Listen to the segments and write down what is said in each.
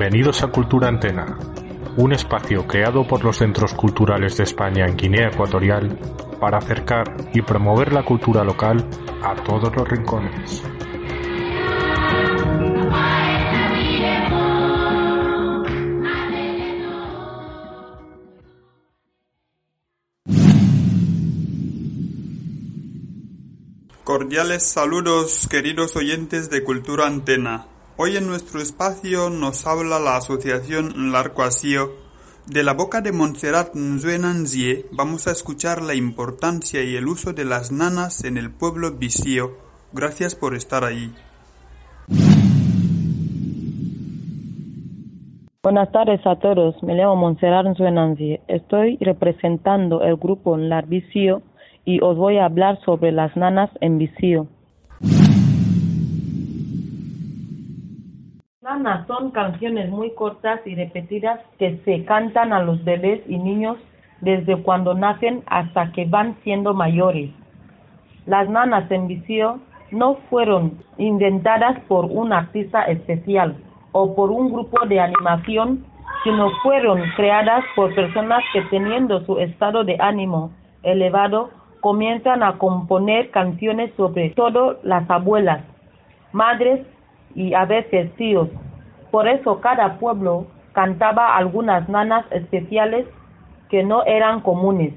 Bienvenidos a Cultura Antena, un espacio creado por los centros culturales de España en Guinea Ecuatorial para acercar y promover la cultura local a todos los rincones. Cordiales saludos queridos oyentes de Cultura Antena. Hoy en nuestro espacio nos habla la asociación Larcoasío. De la boca de Montserrat Nzuenanzie vamos a escuchar la importancia y el uso de las nanas en el pueblo bisío. Gracias por estar ahí. Buenas tardes a todos, me llamo Montserrat Nzuenanzie. Estoy representando el grupo Larbisio y os voy a hablar sobre las nanas en Bisío. Son canciones muy cortas y repetidas que se cantan a los bebés y niños desde cuando nacen hasta que van siendo mayores. Las nanas en Bisío no fueron inventadas por un artista especial o por un grupo de animación, sino fueron creadas por personas que teniendo su estado de ánimo elevado comienzan a componer canciones sobre todo las abuelas, madres y a veces tíos. Por eso cada pueblo cantaba algunas nanas especiales que no eran comunes.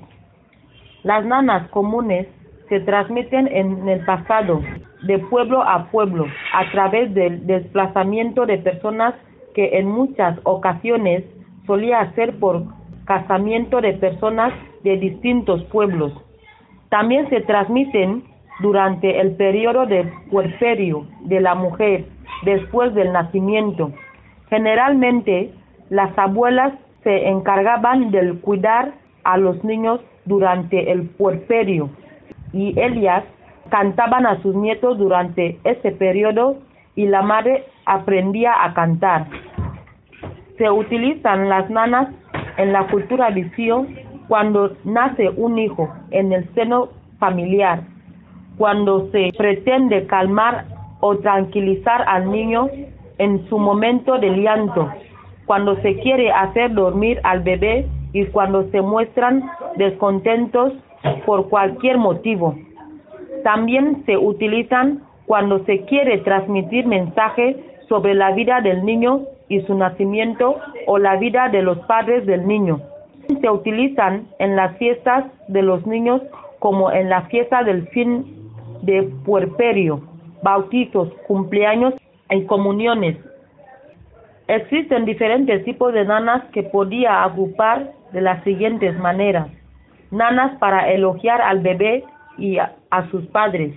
Las nanas comunes se transmiten en el pasado de pueblo a pueblo a través del desplazamiento de personas que en muchas ocasiones solía ser por casamiento de personas de distintos pueblos. También se transmiten durante el periodo de puerperio de la mujer después del nacimiento. Generalmente, las abuelas se encargaban del cuidar a los niños durante el puerperio y ellas cantaban a sus nietos durante ese periodo y la madre aprendía a cantar. Se utilizan las nanas en la cultura visio cuando nace un hijo en el seno familiar, cuando se pretende calmar o tranquilizar al niño en su momento de llanto, cuando se quiere hacer dormir al bebé y cuando se muestran descontentos por cualquier motivo. También se utilizan cuando se quiere transmitir mensajes sobre la vida del niño y su nacimiento o la vida de los padres del niño. Se utilizan en las fiestas de los niños como en la fiesta del fin de puerperio, bautizos, cumpleaños y comuniones. Existen diferentes tipos de nanas que podía agrupar de las siguientes maneras. Nanas para elogiar al bebé y a, a sus padres.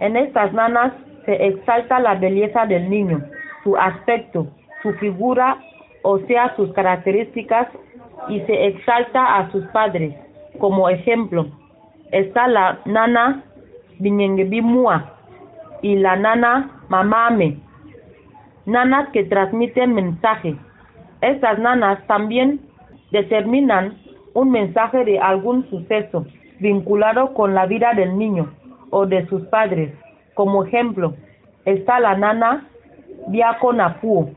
En estas nanas se exalta la belleza del niño, su aspecto, su figura, o sea, sus características, y se exalta a sus padres. Como ejemplo, está la nana Biñengebimua y la nana Mamame, nanas que transmiten mensajes. Estas nanas también determinan un mensaje de algún suceso vinculado con la vida del niño o de sus padres. Como ejemplo, está la nana Diaconapu.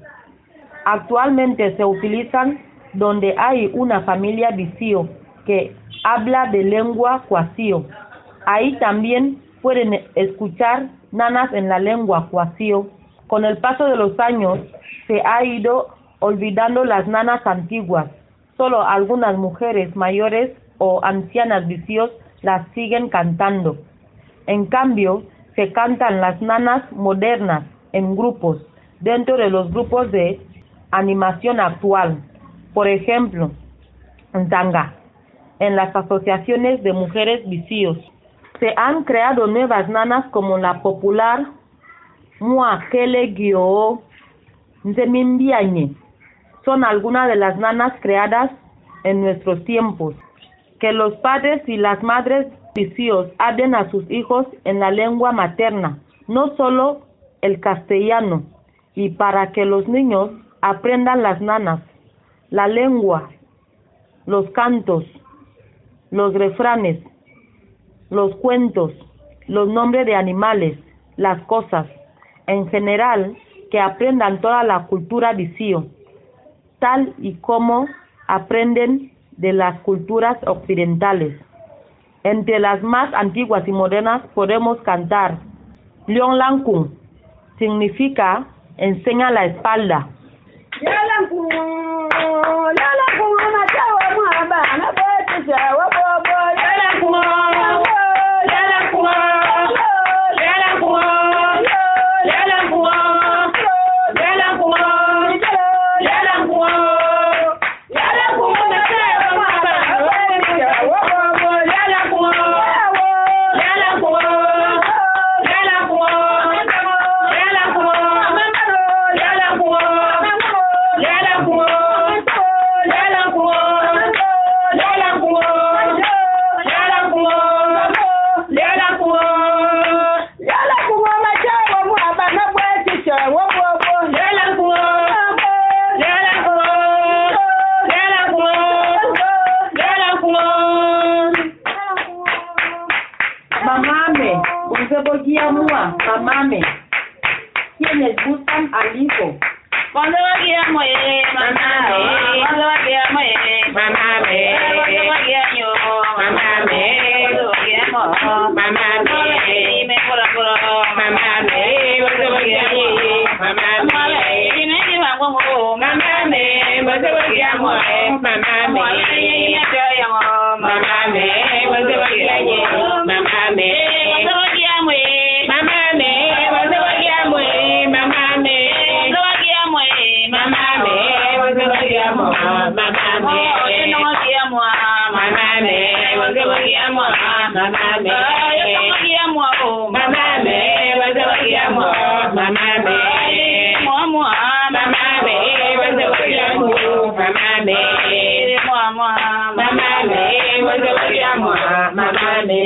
Actualmente se utilizan donde hay una familia visío que habla de lengua cuasío. Ahí también pueden escuchar nanas en la lengua cuasío. Con el paso de los años se ha ido olvidando las nanas antiguas. Solo algunas mujeres mayores o ancianas vicios las siguen cantando. En cambio, se cantan las nanas modernas en grupos, dentro de los grupos de animación actual. Por ejemplo, en tanga, en las asociaciones de mujeres vicios, Se han creado nuevas nanas como la popular Muakele Gyo Nzemimbiañe. Son algunas de las nanas creadas en nuestros tiempos. Que los padres y las madres vicios hablen a sus hijos en la lengua materna, no solo el castellano, y para que los niños aprendan las nanas, la lengua, los cantos, los refranes, los cuentos, los nombres de animales, las cosas, en general, que aprendan toda la cultura vicio, tal y como aprenden de las culturas occidentales. Entre las más antiguas y modernas podemos cantar Leon Lankun, significa enseña la espalda. Bonzebogia Mua, mamame. ¿Quiénes buscan al hijo? Cuando vaqueamos, eh, mamame. Cuando vaqueamos, eh, mamame. Cuando vaqueamos, mamame. Cuando vaqueamos, mamame. Me pura, pura, mamame. Cuando vaqueamos, mamame. Dime que vamos, mamame. Cuando vaqueamos, mamame. Mamame. Cuando vaqueamos, mamame. Mamame. Cuando vaqueamos, mamame. Mamame. Cuando vaqueamos, mamame. Mamá, mamame. Cuando vaqueamos, mamame. Mamame. Cuando vaqueamos, mamame.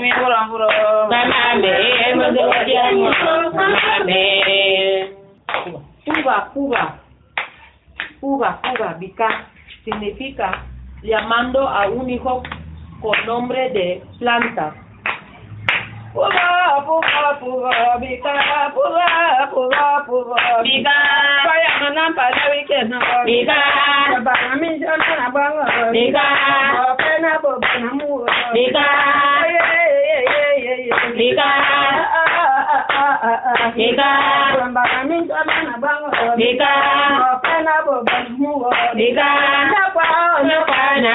Me puro, puro. Mamame. Cuando vaqueamos, mamame. Fuga, fuga. Fuga, fuga, bica. Significa llamando a un hijo con nombre de planta. Fuga,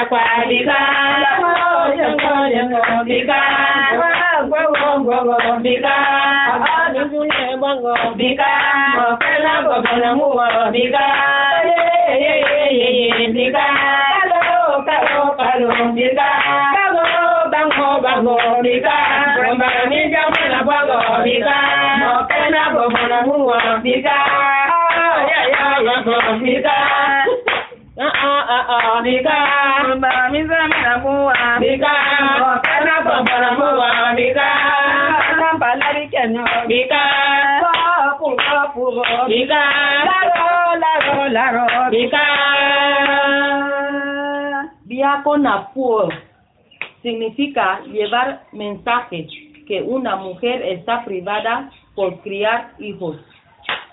kwa bikanda Bika, Bica. Bica. Bica. Pena bo bana mu. Bica. Yeah, yeah, yeah, yeah, yeah. Bica. Kalo, kalo, kalo. Bica. Bango, bango, bango. Bica. Bana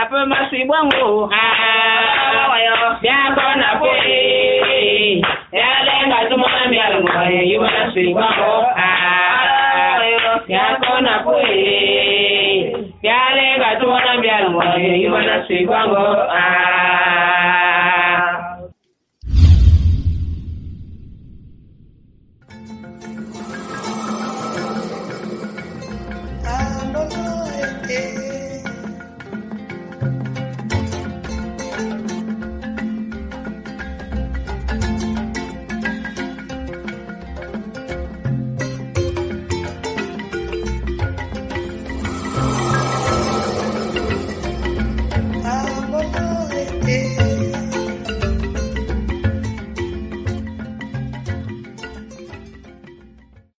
na-apụ mmasị gbanwee ụha bịa ka ọ na-apụ ya lee ka azụmahịa lụrụ iwe na-asị gbanwee ụha bịa ka ọ na-apụ bịa lee ka azụmahịa lụrụ iwe na-asị gbanwee ụha